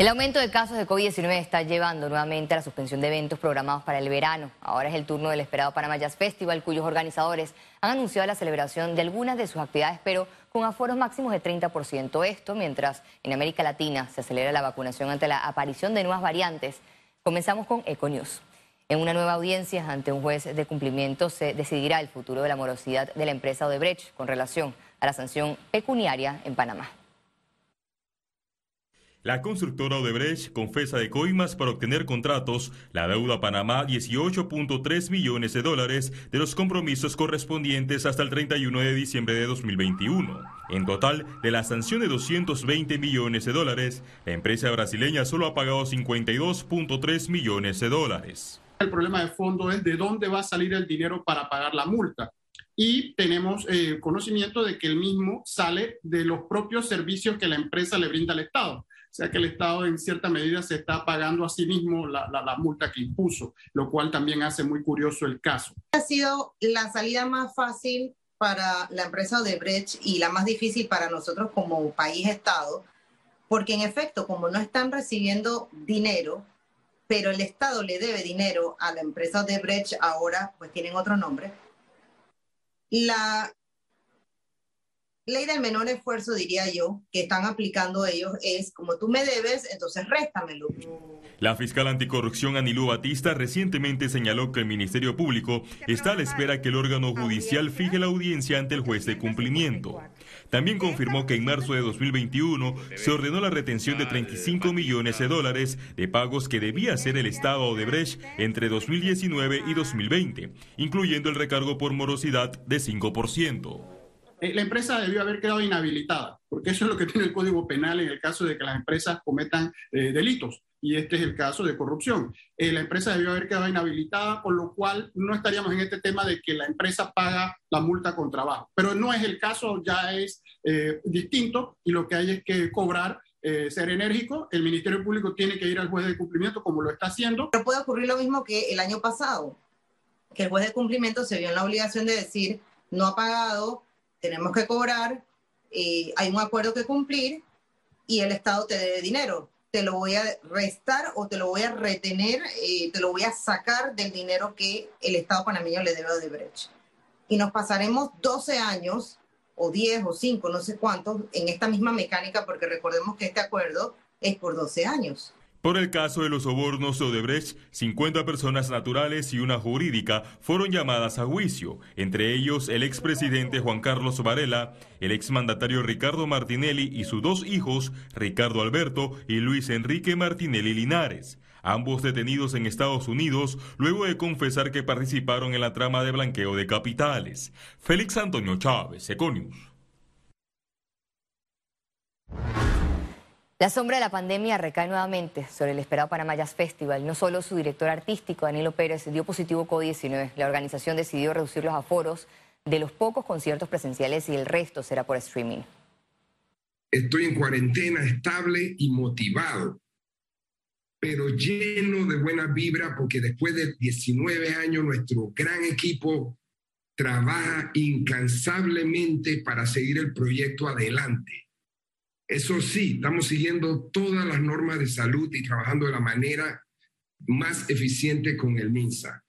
El aumento de casos de COVID-19 está llevando nuevamente a la suspensión de eventos programados para el verano. Ahora es el turno del esperado Panama Jazz Festival, cuyos organizadores han anunciado la celebración de algunas de sus actividades, pero con aforos máximos de 30%. Esto mientras en América Latina se acelera la vacunación ante la aparición de nuevas variantes. Comenzamos con Econews. En una nueva audiencia ante un juez de cumplimiento se decidirá el futuro de la morosidad de la empresa Odebrecht con relación a la sanción pecuniaria en Panamá. La constructora Odebrecht confesa de coimas para obtener contratos la deuda a Panamá 18.3 millones de dólares de los compromisos correspondientes hasta el 31 de diciembre de 2021. En total, de la sanción de 220 millones de dólares, la empresa brasileña solo ha pagado 52.3 millones de dólares. El problema de fondo es de dónde va a salir el dinero para pagar la multa y tenemos eh, conocimiento de que el mismo sale de los propios servicios que la empresa le brinda al Estado. O sea que el Estado en cierta medida se está pagando a sí mismo la, la, multa que impuso, lo cual también hace muy curioso el caso. Ha sido la salida más fácil para la empresa Odebrecht y la más difícil para nosotros como país-Estado, porque en efecto, como no están recibiendo dinero, pero el Estado le debe dinero a la empresa Odebrecht, ahora pues tienen otro nombre, la ley del menor esfuerzo, diría yo, que están aplicando ellos es, como tú me debes, entonces réstamelo. La fiscal anticorrupción Anilú Batista recientemente señaló que el Ministerio Público está a la espera que el órgano judicial fije la audiencia ante el juez de cumplimiento. También confirmó que en marzo de 2021 se ordenó la retención de 35 millones de dólares de pagos que debía hacer el Estado de Brecht entre 2019 y 2020, incluyendo el recargo por morosidad de 5%. Eh, la empresa debió haber quedado inhabilitada, porque eso es lo que tiene el Código Penal en el caso de que las empresas cometan eh, delitos, y este es el caso de corrupción. Eh, la empresa debió haber quedado inhabilitada, por lo cual no estaríamos en este tema de que la empresa paga la multa con trabajo. Pero no es el caso, ya es distinto, y lo que hay es que cobrar ser enérgico, el Ministerio Público tiene que ir al juez de cumplimiento como lo está haciendo. Pero puede ocurrir lo mismo que el año pasado, que el juez de cumplimiento se vio en la obligación de decir, no ha pagado, tenemos que cobrar, eh, hay un acuerdo que cumplir y el Estado te debe dinero. Te lo voy a restar o te lo voy a retener, eh, te lo voy a sacar del dinero que el Estado panameño le debe a Odebrecht. Y nos pasaremos 12 años, o 10 o 5, no sé cuántos, en esta misma mecánica, porque recordemos que este acuerdo es por 12 años. Por el caso de los sobornos de Odebrecht, 50 personas naturales y una jurídica fueron llamadas a juicio, entre ellos el expresidente Juan Carlos Varela, el exmandatario Ricardo Martinelli y sus dos hijos, Ricardo Alberto y Luis Enrique Martinelli Linares, ambos detenidos en Estados Unidos luego de confesar que participaron en la trama de blanqueo de capitales. Félix Antonio Chávez, Econius. La sombra de la pandemia recae nuevamente sobre el esperado Panamá Jazz Festival. No solo su director artístico, Danilo Pérez, dio positivo COVID-19. La organización decidió reducir los aforos de los pocos conciertos presenciales y el resto será por streaming. Estoy en cuarentena estable y motivado, pero lleno de buena vibra porque después de 19 años nuestro gran equipo trabaja incansablemente para seguir el proyecto adelante eso sí, estamos siguiendo todas las normas de salud y trabajando de la manera más eficiente con el MINSA.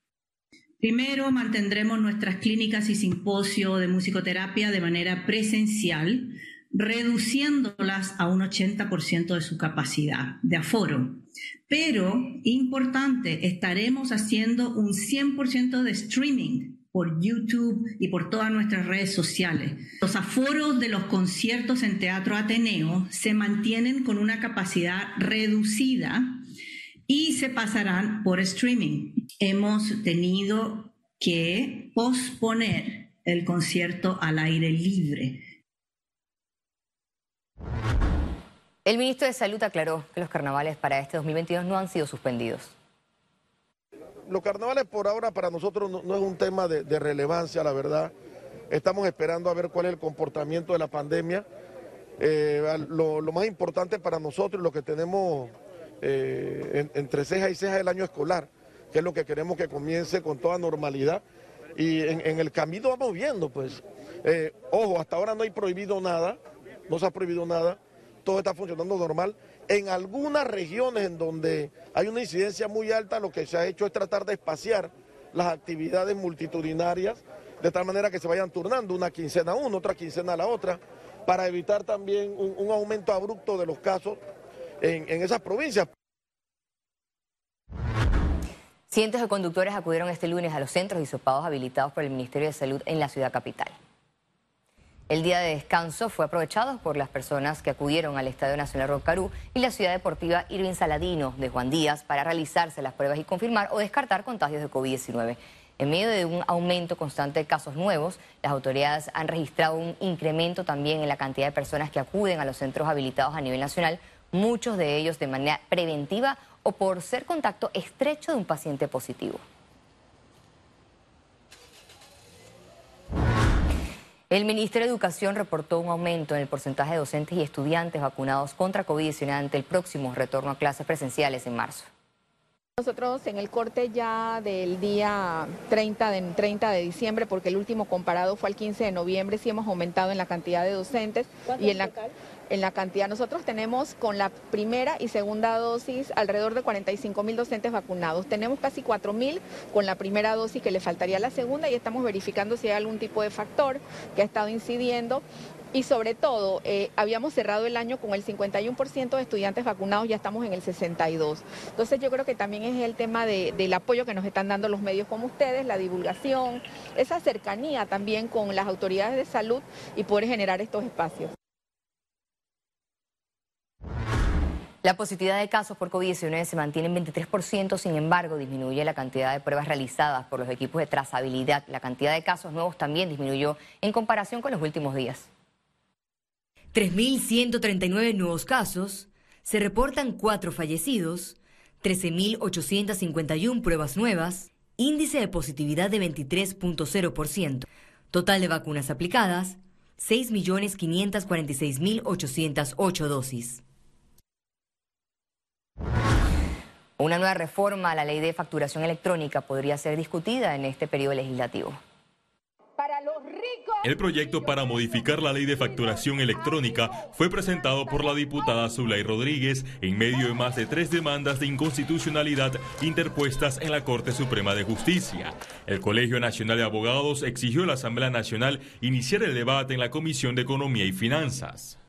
Primero, mantendremos nuestras clínicas y simposio de musicoterapia de manera presencial, reduciéndolas a un 80% de su capacidad de aforo. Pero, importante, estaremos haciendo un 100% de streaming por YouTube y por todas nuestras redes sociales. Los aforos de los conciertos en Teatro Ateneo se mantienen con una capacidad reducida y se pasarán por streaming. Hemos tenido que posponer el concierto al aire libre. El ministro de Salud aclaró que los carnavales para este 2022 no han sido suspendidos los carnavales por ahora para nosotros no, es un tema de, relevancia, la verdad. Estamos esperando a ver cuál es el comportamiento de la pandemia. Eh, lo, más importante para nosotros, lo que tenemos eh, entre ceja y ceja el año escolar, que es lo que queremos que comience con toda normalidad. Y en, el camino vamos viendo, pues. Eh, ojo, hasta ahora no hay prohibido nada, no se ha prohibido nada, todo está funcionando normal En algunas regiones en donde hay una incidencia muy alta, lo que se ha hecho es tratar de espaciar las actividades multitudinarias de tal manera que se vayan turnando una quincena a una, otra quincena a la otra, para evitar también un, aumento abrupto de los casos en, en esas provincias. Cientos de conductores acudieron este lunes a los centros disopados habilitados por el Ministerio de Salud en la ciudad capital. El día de descanso fue aprovechado por las personas que acudieron al Estadio Nacional Rocarú y la ciudad deportiva Irving Saladino de Juan Díaz para realizarse las pruebas y confirmar o descartar contagios de COVID-19. En medio de un aumento constante de casos nuevos, las autoridades han registrado un incremento también en la cantidad de personas que acuden a los centros habilitados a nivel nacional, muchos de ellos de manera preventiva o por ser contacto estrecho de un paciente positivo. El Ministerio de Educación reportó un aumento en el porcentaje de docentes y estudiantes vacunados contra COVID-19 ante el próximo retorno a clases presenciales en marzo. Nosotros en el corte ya del día 30 de, 30 de diciembre, porque el último comparado fue el 15 de noviembre, sí hemos aumentado en la cantidad de docentes y en la, en la cantidad. Nosotros tenemos con la primera y segunda dosis alrededor de 45 mil docentes vacunados. Tenemos casi 4 mil con la primera dosis que le faltaría la segunda y estamos verificando si hay algún tipo de factor que ha estado incidiendo y sobre todo eh, habíamos cerrado el año con el 51% de estudiantes vacunados, ya estamos en el 62%. Entonces yo creo que también es el tema del apoyo que nos están dando los medios como ustedes, la divulgación, esa cercanía también con las autoridades de salud y poder generar estos espacios. La positividad de casos por COVID-19 se mantiene en 23%, sin embargo, disminuye la cantidad de pruebas realizadas por los equipos de trazabilidad. La cantidad de casos nuevos también disminuyó en comparación con los últimos días. 3.139 nuevos casos, se reportan 4 fallecidos, 13.851 pruebas nuevas, índice de positividad de 23.0%, total de vacunas aplicadas, 6.546.808 dosis. Una nueva reforma a la ley de facturación electrónica podría ser discutida en este periodo legislativo. El proyecto para modificar la ley de facturación electrónica fue presentado por la diputada Zulay Rodríguez en medio de más de tres demandas de inconstitucionalidad interpuestas en la Corte Suprema de Justicia. El Colegio Nacional de Abogados exigió a la Asamblea Nacional iniciar el debate en la Comisión de Economía y Finanzas.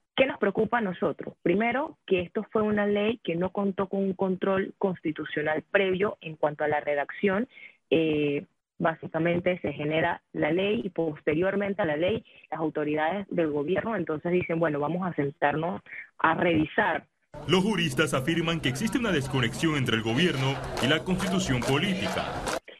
¿Qué nos preocupa a nosotros? Primero, que esto fue una ley que no contó con un control constitucional previo en cuanto a la redacción. Eh, básicamente se genera la ley y posteriormente a la ley las autoridades del gobierno entonces dicen, bueno, vamos a sentarnos a revisar. Los juristas afirman que existe una desconexión entre el gobierno y la constitución política.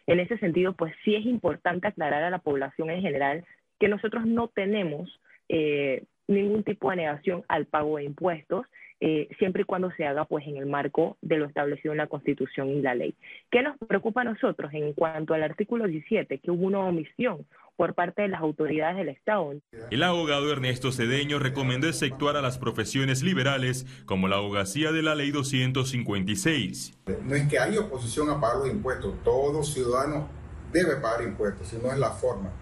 En ese sentido, pues sí es importante aclarar a la población en general que nosotros no tenemos eh, ningún tipo de negación al pago de impuestos eh, siempre y cuando se haga pues en el marco de lo establecido en la Constitución y la ley. ¿Qué nos preocupa a nosotros en cuanto al artículo 17, que hubo una omisión por parte de las autoridades del Estado? El abogado Ernesto Cedeño recomendó exceptuar a las profesiones liberales como la abogacía de la ley 256. No es que haya oposición a pagar los impuestos, todo ciudadano debe pagar impuestos, sino es la forma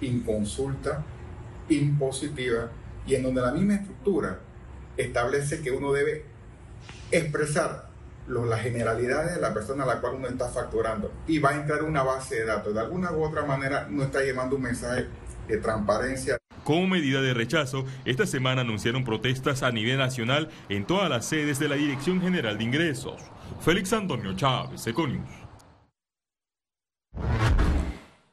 inconsulta, impositiva y en donde la misma estructura establece que uno debe expresar las generalidades de la persona a la cual uno está facturando y va a entrar una base de datos. De alguna u otra manera no está llevando un mensaje de transparencia. Como medida de rechazo, esta semana anunciaron protestas a nivel nacional en todas las sedes de la Dirección General de Ingresos. Félix Antonio Chávez, Econius.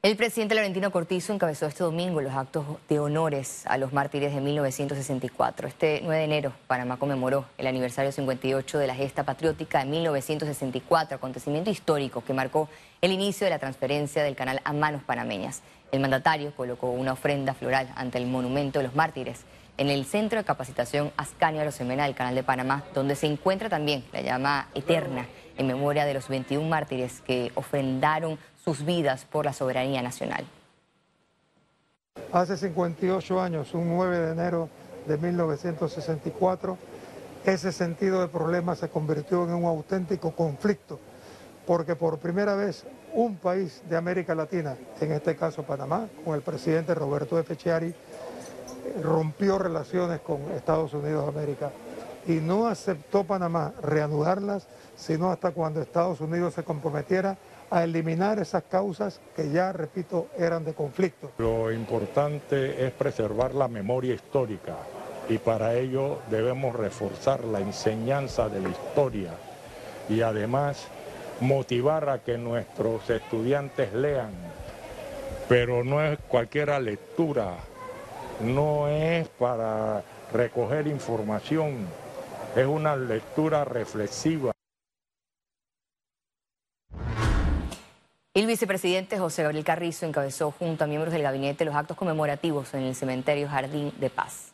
El presidente Laurentino Cortizo encabezó este domingo los actos de honores a los mártires de 1964. Este 9 de enero, Panamá conmemoró el aniversario 58 de la gesta patriótica de 1964, acontecimiento histórico que marcó el inicio de la transferencia del canal a manos panameñas. El mandatario colocó una ofrenda floral ante el monumento de los mártires en el Centro de Capacitación Ascanio Arosemena del Canal de Panamá, donde se encuentra también la llama eterna en memoria de los 21 mártires que ofrendaron sus vidas por la soberanía nacional. Hace 58 años, un 9 de enero de 1964, ese sentido de problema se convirtió en un auténtico conflicto, porque por primera vez un país de América Latina, en este caso Panamá, con el presidente Roberto Efechiari, rompió relaciones con Estados Unidos de América y no aceptó Panamá reanudarlas, sino hasta cuando Estados Unidos se comprometiera a eliminar esas causas que ya, repito, eran de conflicto. Lo importante es preservar la memoria histórica y para ello debemos reforzar la enseñanza de la historia y además motivar a que nuestros estudiantes lean, pero no es cualquiera lectura, no es para recoger información, es una lectura reflexiva. El vicepresidente José Gabriel Carrizo encabezó junto a miembros del gabinete los actos conmemorativos en el cementerio Jardín de Paz.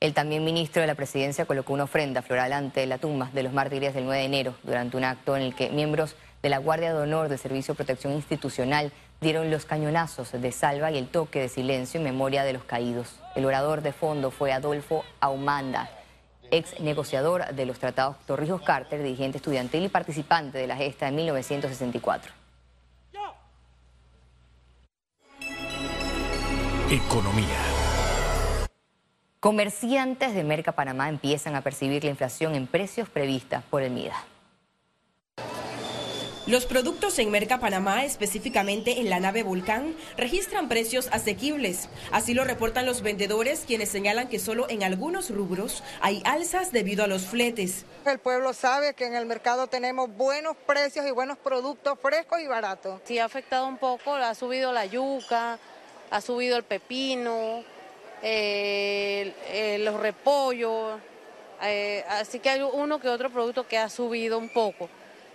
El también ministro de la presidencia colocó una ofrenda floral ante la tumba de los mártires del 9 de enero durante un acto en el que miembros de la Guardia de Honor del Servicio de Protección Institucional dieron los cañonazos de salva y el toque de silencio en memoria de los caídos. El orador de fondo fue Adolfo Aumanda, ex negociador de los tratados Torrijos Carter, dirigente estudiantil y participante de la gesta de 1964. Economía. Comerciantes de Merca Panamá empiezan a percibir la inflación en precios previstas por el MIDA. Los productos en Merca Panamá, específicamente en la nave Volcán, registran precios asequibles. Así lo reportan los vendedores, quienes señalan que solo en algunos rubros hay alzas debido a los fletes. El pueblo sabe que en el mercado tenemos buenos precios y buenos productos frescos y baratos. Sí ha afectado un poco, ha subido la yuca, ha subido el pepino, los repollos, eh, así que hay uno que otro producto que ha subido un poco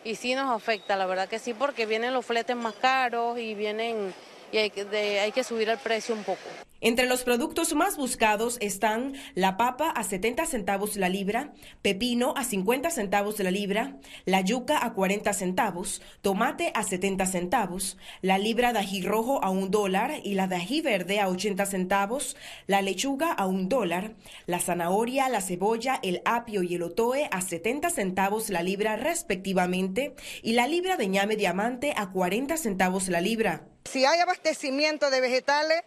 y sí nos afecta, la verdad que sí, porque vienen los fletes más caros y vienen y hay que, hay que subir el precio un poco. Entre los productos más buscados están la papa a 70 centavos la libra, pepino a 50 centavos la libra, la yuca a 40 centavos, tomate a 70 centavos, la libra de ají rojo a un dólar y la de ají verde a 80 centavos, la lechuga a un dólar, la zanahoria, la cebolla, el apio y el otoe a 70 centavos la libra respectivamente y la libra de ñame diamante a 40 centavos la libra. Si hay abastecimiento de vegetales,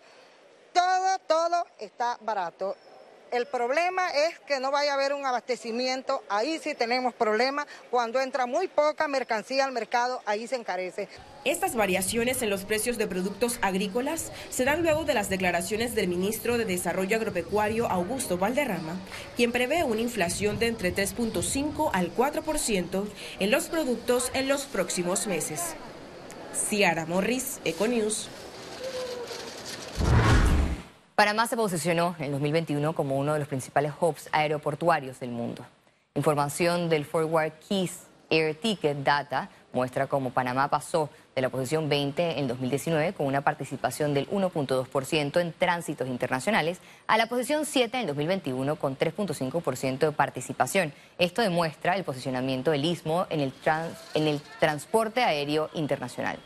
todo, todo está barato. El problema es que no vaya a haber un abastecimiento, ahí sí tenemos problemas. Cuando entra muy poca mercancía al mercado, ahí se encarece. Estas variaciones en los precios de productos agrícolas se dan luego de las declaraciones del ministro de Desarrollo Agropecuario Augusto Valderrama, quien prevé una inflación de entre 3.5 al 4% en los productos en los próximos meses. Ciara Morris, Econews. Panamá se posicionó en 2021 como uno de los principales hubs aeroportuarios del mundo. Información del Forward Keys Air Ticket Data muestra cómo Panamá pasó de la posición 20 en 2019 con una participación del 1.2% en tránsitos internacionales a la posición 7 en 2021 con 3.5% de participación. Esto demuestra el posicionamiento del istmo en el, en el transporte aéreo internacional.